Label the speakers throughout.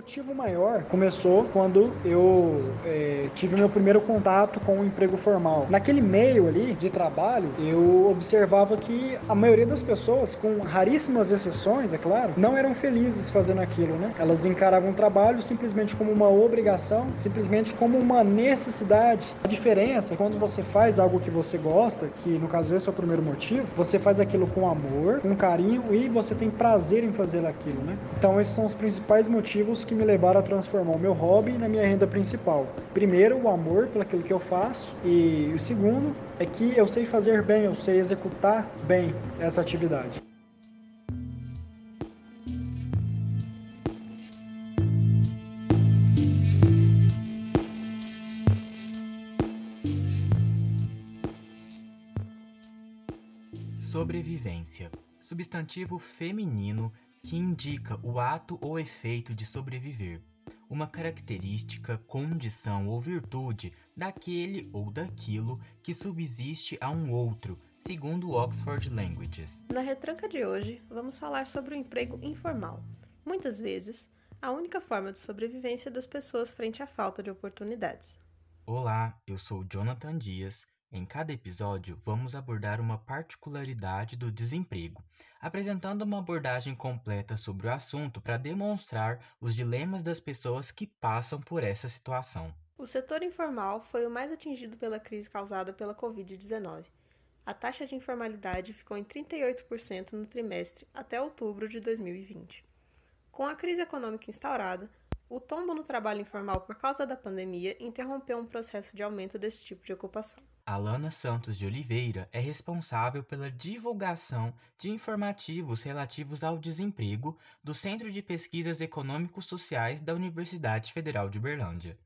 Speaker 1: motivo maior começou quando eu é, tive meu primeiro contato com o emprego formal. Naquele meio ali de trabalho, eu observava que a maioria das pessoas, com raríssimas exceções, é claro, não eram felizes fazendo aquilo, né? Elas encaravam o trabalho simplesmente como uma obrigação, simplesmente como uma necessidade. A diferença é quando você faz algo que você gosta, que no caso esse é o primeiro motivo, você faz aquilo com amor, com carinho e você tem prazer em fazer aquilo, né? Então esses são os principais motivos que me levaram a transformar o meu hobby na minha renda principal. Primeiro, o amor pelaquilo que eu faço e o segundo é que eu sei fazer bem, eu sei executar bem essa atividade.
Speaker 2: Sobrevivência. Substantivo feminino que indica o ato ou efeito de sobreviver, uma característica, condição ou virtude daquele ou daquilo que subsiste a um outro, segundo Oxford Languages.
Speaker 3: Na retranca de hoje, vamos falar sobre o emprego informal. Muitas vezes, a única forma de sobrevivência das pessoas frente à falta de oportunidades.
Speaker 2: Olá, eu sou Jonathan Dias em cada episódio, vamos abordar uma particularidade do desemprego, apresentando uma abordagem completa sobre o assunto para demonstrar os dilemas das pessoas que passam por essa situação.
Speaker 3: O setor informal foi o mais atingido pela crise causada pela Covid-19. A taxa de informalidade ficou em 38% no trimestre até outubro de 2020. Com a crise econômica instaurada, o tombo no trabalho informal por causa da pandemia interrompeu um processo de aumento desse tipo de ocupação.
Speaker 2: Alana Santos de Oliveira é responsável pela divulgação de informativos relativos ao desemprego do Centro de Pesquisas Econômico-Sociais da Universidade Federal de Uberlândia.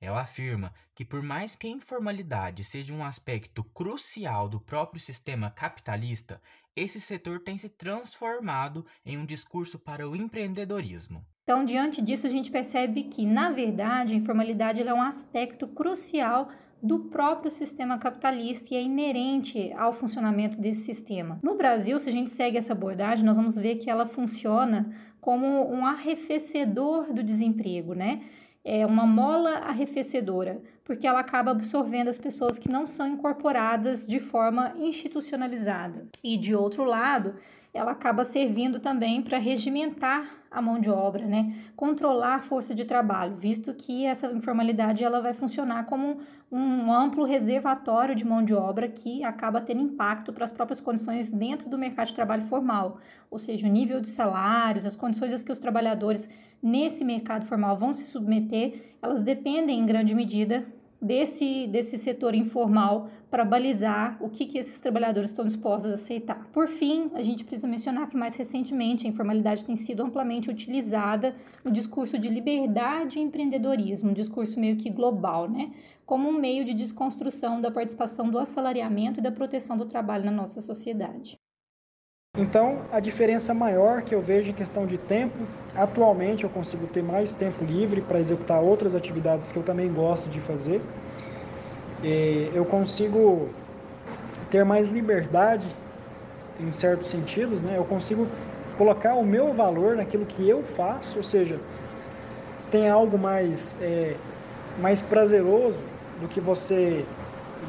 Speaker 2: Ela afirma que, por mais que a informalidade seja um aspecto crucial do próprio sistema capitalista, esse setor tem se transformado em um discurso para o empreendedorismo.
Speaker 4: Então, diante disso, a gente percebe que, na verdade, a informalidade é um aspecto crucial do próprio sistema capitalista e é inerente ao funcionamento desse sistema. No Brasil, se a gente segue essa abordagem, nós vamos ver que ela funciona como um arrefecedor do desemprego, né? É uma mola arrefecedora, porque ela acaba absorvendo as pessoas que não são incorporadas de forma institucionalizada. E de outro lado, ela acaba servindo também para regimentar a mão de obra, né? Controlar a força de trabalho, visto que essa informalidade ela vai funcionar como um amplo reservatório de mão de obra que acaba tendo impacto para as próprias condições dentro do mercado de trabalho formal, ou seja, o nível de salários, as condições que os trabalhadores nesse mercado formal vão se submeter, elas dependem em grande medida desse, desse setor informal para balizar o que, que esses trabalhadores estão dispostos a aceitar. Por fim, a gente precisa mencionar que mais recentemente a informalidade tem sido amplamente utilizada no discurso de liberdade e empreendedorismo, um discurso meio que global, né? Como um meio de desconstrução da participação do assalariamento e da proteção do trabalho na nossa sociedade.
Speaker 1: Então, a diferença maior que eu vejo em questão de tempo, atualmente eu consigo ter mais tempo livre para executar outras atividades que eu também gosto de fazer. Eu consigo ter mais liberdade em certos sentidos, né? Eu consigo colocar o meu valor naquilo que eu faço, ou seja, tem algo mais é, mais prazeroso do que você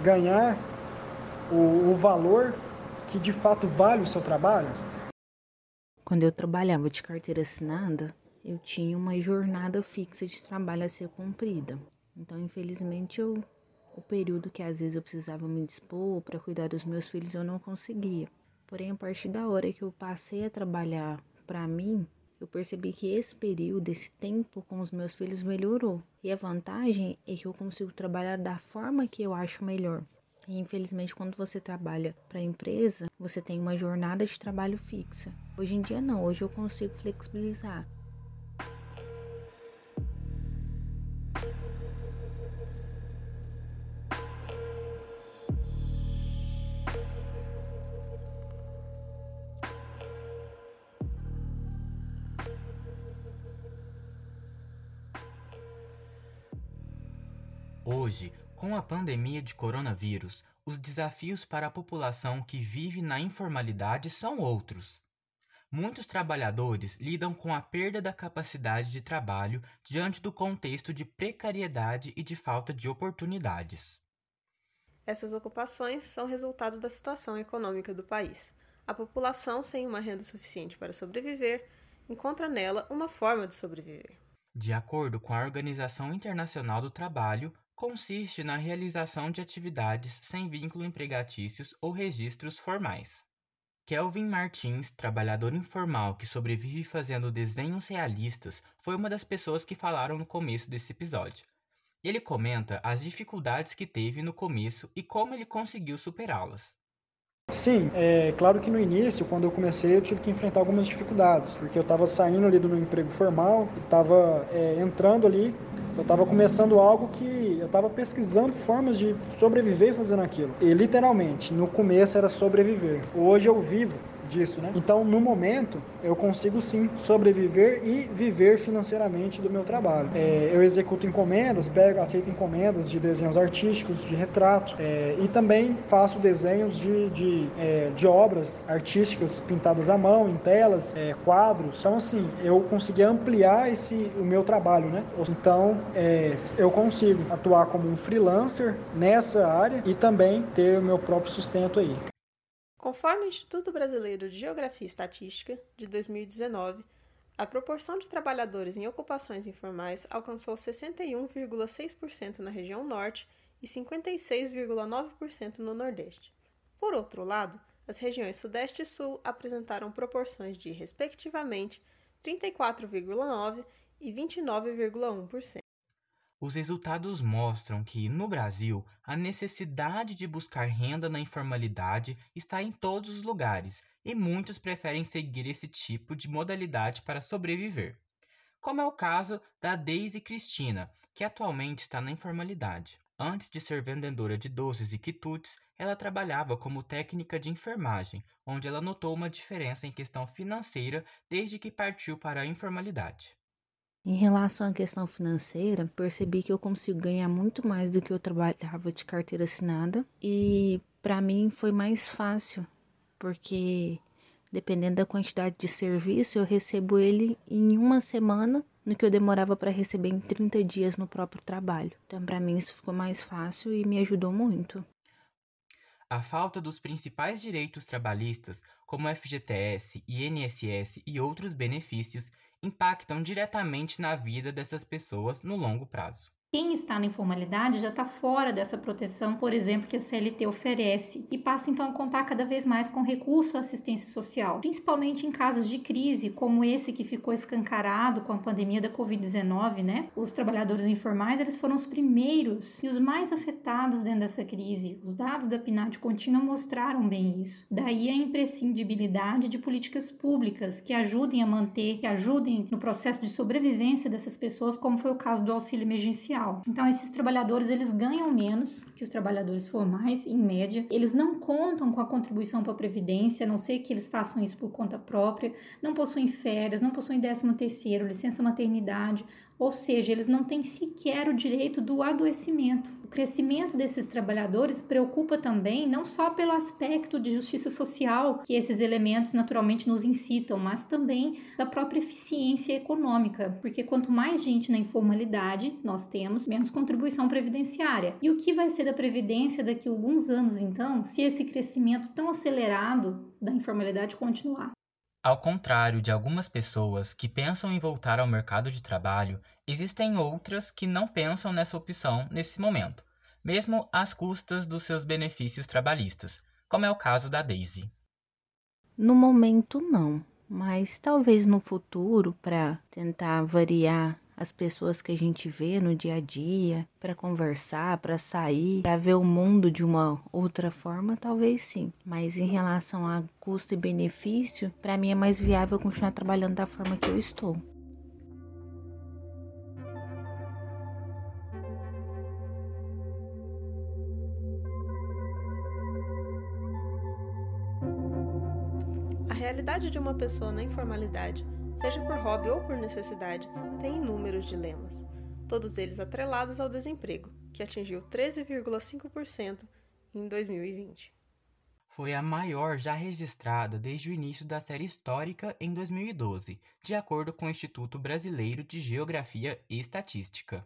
Speaker 1: ganhar o, o valor que de fato vale o seu trabalho?
Speaker 5: Quando eu trabalhava de carteira assinada, eu tinha uma jornada fixa de trabalho a ser cumprida. Então, infelizmente, eu, o período que às vezes eu precisava me dispor para cuidar dos meus filhos, eu não conseguia. Porém, a partir da hora que eu passei a trabalhar para mim, eu percebi que esse período, esse tempo com os meus filhos melhorou. E a vantagem é que eu consigo trabalhar da forma que eu acho melhor. E infelizmente, quando você trabalha para a empresa, você tem uma jornada de trabalho fixa. Hoje em dia, não, hoje eu consigo flexibilizar.
Speaker 2: Com a pandemia de coronavírus, os desafios para a população que vive na informalidade são outros. muitos trabalhadores lidam com a perda da capacidade de trabalho diante do contexto de precariedade e de falta de oportunidades.
Speaker 3: Essas ocupações são resultado da situação econômica do país. A população, sem uma renda suficiente para sobreviver, encontra nela uma forma de sobreviver.
Speaker 2: De acordo com a Organização Internacional do Trabalho, consiste na realização de atividades sem vínculo empregatícios ou registros formais. Kelvin Martins, trabalhador informal que sobrevive fazendo desenhos realistas, foi uma das pessoas que falaram no começo desse episódio. Ele comenta as dificuldades que teve no começo e como ele conseguiu superá-las.
Speaker 1: Sim, é claro que no início, quando eu comecei, eu tive que enfrentar algumas dificuldades, porque eu estava saindo ali do meu emprego formal, estava é, entrando ali, eu estava começando algo que eu estava pesquisando formas de sobreviver fazendo aquilo. E literalmente, no começo era sobreviver. Hoje eu vivo disso, né? Então, no momento, eu consigo sim sobreviver e viver financeiramente do meu trabalho. É, eu executo encomendas, pego, aceito encomendas de desenhos artísticos, de retrato, é, e também faço desenhos de, de, é, de, obras artísticas pintadas à mão, em telas, é, quadros. Então, assim, eu consegui ampliar esse, o meu trabalho, né? Então, é, eu consigo atuar como um freelancer nessa área e também ter o meu próprio sustento aí.
Speaker 3: Conforme o Instituto Brasileiro de Geografia e Estatística, de 2019, a proporção de trabalhadores em ocupações informais alcançou 61,6% na região norte e 56,9% no nordeste. Por outro lado, as regiões sudeste e sul apresentaram proporções de, respectivamente, 34,9% e 29,1%.
Speaker 2: Os resultados mostram que, no Brasil, a necessidade de buscar renda na informalidade está em todos os lugares e muitos preferem seguir esse tipo de modalidade para sobreviver. Como é o caso da Daisy Cristina, que atualmente está na informalidade. Antes de ser vendedora de doces e quitutes, ela trabalhava como técnica de enfermagem, onde ela notou uma diferença em questão financeira desde que partiu para a informalidade.
Speaker 5: Em relação à questão financeira, percebi que eu consigo ganhar muito mais do que eu trabalhava de carteira assinada e para mim foi mais fácil, porque dependendo da quantidade de serviço, eu recebo ele em uma semana, no que eu demorava para receber em 30 dias no próprio trabalho. Então, para mim isso ficou mais fácil e me ajudou muito.
Speaker 2: A falta dos principais direitos trabalhistas, como FGTS, INSS e outros benefícios, impactam diretamente na vida dessas pessoas no longo prazo.
Speaker 4: Quem está na informalidade já está fora dessa proteção, por exemplo, que a CLT oferece e passa então a contar cada vez mais com recurso à assistência social, principalmente em casos de crise, como esse que ficou escancarado com a pandemia da Covid-19, né? Os trabalhadores informais, eles foram os primeiros e os mais afetados dentro dessa crise. Os dados da PNAD contínua mostraram bem isso. Daí a imprescindibilidade de políticas públicas que ajudem a manter, que ajudem no processo de sobrevivência dessas pessoas, como foi o caso do auxílio emergencial então esses trabalhadores eles ganham menos que os trabalhadores formais em média. Eles não contam com a contribuição para a previdência, a não ser que eles façam isso por conta própria. Não possuem férias, não possuem décimo terceiro, licença maternidade, ou seja, eles não têm sequer o direito do adoecimento. O crescimento desses trabalhadores preocupa também não só pelo aspecto de justiça social que esses elementos naturalmente nos incitam, mas também da própria eficiência econômica, porque quanto mais gente na informalidade nós temos, menos contribuição previdenciária. E o que vai ser da previdência daqui a alguns anos então, se esse crescimento tão acelerado da informalidade continuar?
Speaker 2: Ao contrário de algumas pessoas que pensam em voltar ao mercado de trabalho, existem outras que não pensam nessa opção nesse momento, mesmo às custas dos seus benefícios trabalhistas, como é o caso da Daisy.
Speaker 5: No momento, não, mas talvez no futuro, para tentar variar as pessoas que a gente vê no dia a dia, para conversar, para sair, para ver o mundo de uma outra forma, talvez sim. Mas em relação a custo e benefício, para mim é mais viável continuar trabalhando da forma que eu estou.
Speaker 3: A realidade de uma pessoa na informalidade seja por hobby ou por necessidade, tem inúmeros dilemas, todos eles atrelados ao desemprego, que atingiu 13,5% em 2020.
Speaker 2: foi a maior já registrada desde o início da série histórica em 2012, de acordo com o Instituto Brasileiro de Geografia e Estatística.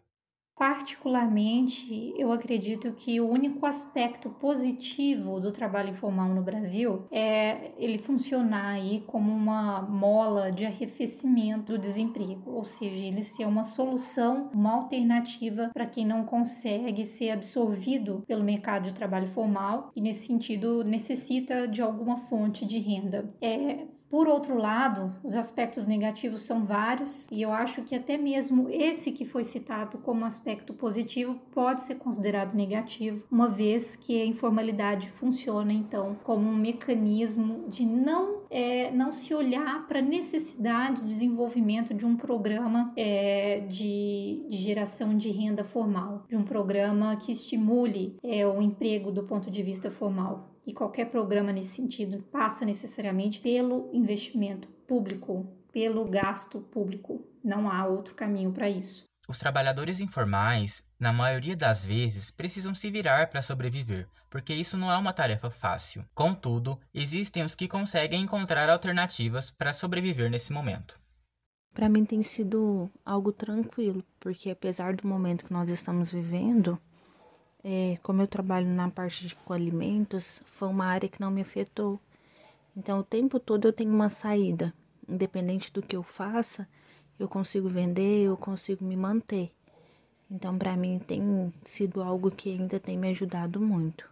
Speaker 4: Particularmente, eu acredito que o único aspecto positivo do trabalho informal no Brasil é ele funcionar aí como uma mola de arrefecimento do desemprego, ou seja, ele ser uma solução, uma alternativa para quem não consegue ser absorvido pelo mercado de trabalho formal e nesse sentido necessita de alguma fonte de renda. É, por outro lado, os aspectos negativos são vários e eu acho que até mesmo esse que foi citado como aspecto positivo pode ser considerado negativo, uma vez que a informalidade funciona então como um mecanismo de não, é, não se olhar para a necessidade de desenvolvimento de um programa é, de, de geração de renda formal, de um programa que estimule é, o emprego do ponto de vista formal e qualquer programa nesse sentido passa necessariamente pelo investimento público, pelo gasto público. Não há outro caminho para isso.
Speaker 2: Os trabalhadores informais, na maioria das vezes, precisam se virar para sobreviver, porque isso não é uma tarefa fácil. Contudo, existem os que conseguem encontrar alternativas para sobreviver nesse momento.
Speaker 5: Para mim tem sido algo tranquilo, porque apesar do momento que nós estamos vivendo, é, como eu trabalho na parte de alimentos, foi uma área que não me afetou. Então, o tempo todo eu tenho uma saída. Independente do que eu faça, eu consigo vender, eu consigo me manter. Então, para mim, tem sido algo que ainda tem me ajudado muito.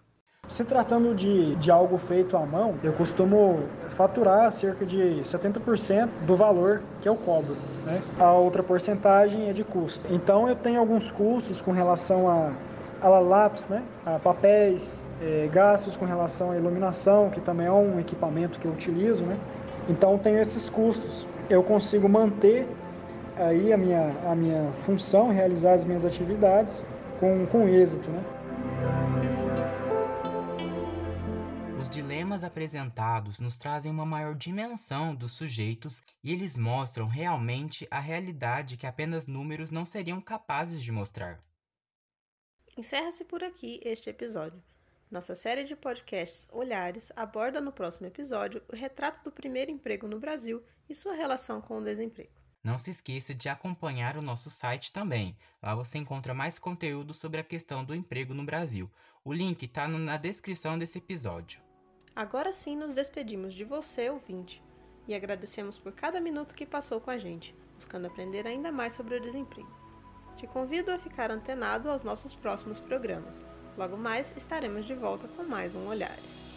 Speaker 1: Se tratando de, de algo feito à mão, eu costumo faturar cerca de 70% do valor que eu cobro. Né? A outra porcentagem é de custo. Então, eu tenho alguns custos com relação a ela lápis, né? A papéis, é, gastos com relação à iluminação, que também é um equipamento que eu utilizo, né? Então tenho esses custos. Eu consigo manter aí a minha, a minha função, realizar as minhas atividades com, com êxito, né?
Speaker 2: Os dilemas apresentados nos trazem uma maior dimensão dos sujeitos e eles mostram realmente a realidade que apenas números não seriam capazes de mostrar.
Speaker 3: Encerra-se por aqui este episódio. Nossa série de podcasts Olhares aborda no próximo episódio o retrato do primeiro emprego no Brasil e sua relação com o desemprego.
Speaker 2: Não se esqueça de acompanhar o nosso site também. Lá você encontra mais conteúdo sobre a questão do emprego no Brasil. O link está na descrição desse episódio.
Speaker 3: Agora sim nos despedimos de você, ouvinte, e agradecemos por cada minuto que passou com a gente, buscando aprender ainda mais sobre o desemprego. Te convido a ficar antenado aos nossos próximos programas. Logo mais estaremos de volta com mais um Olhares.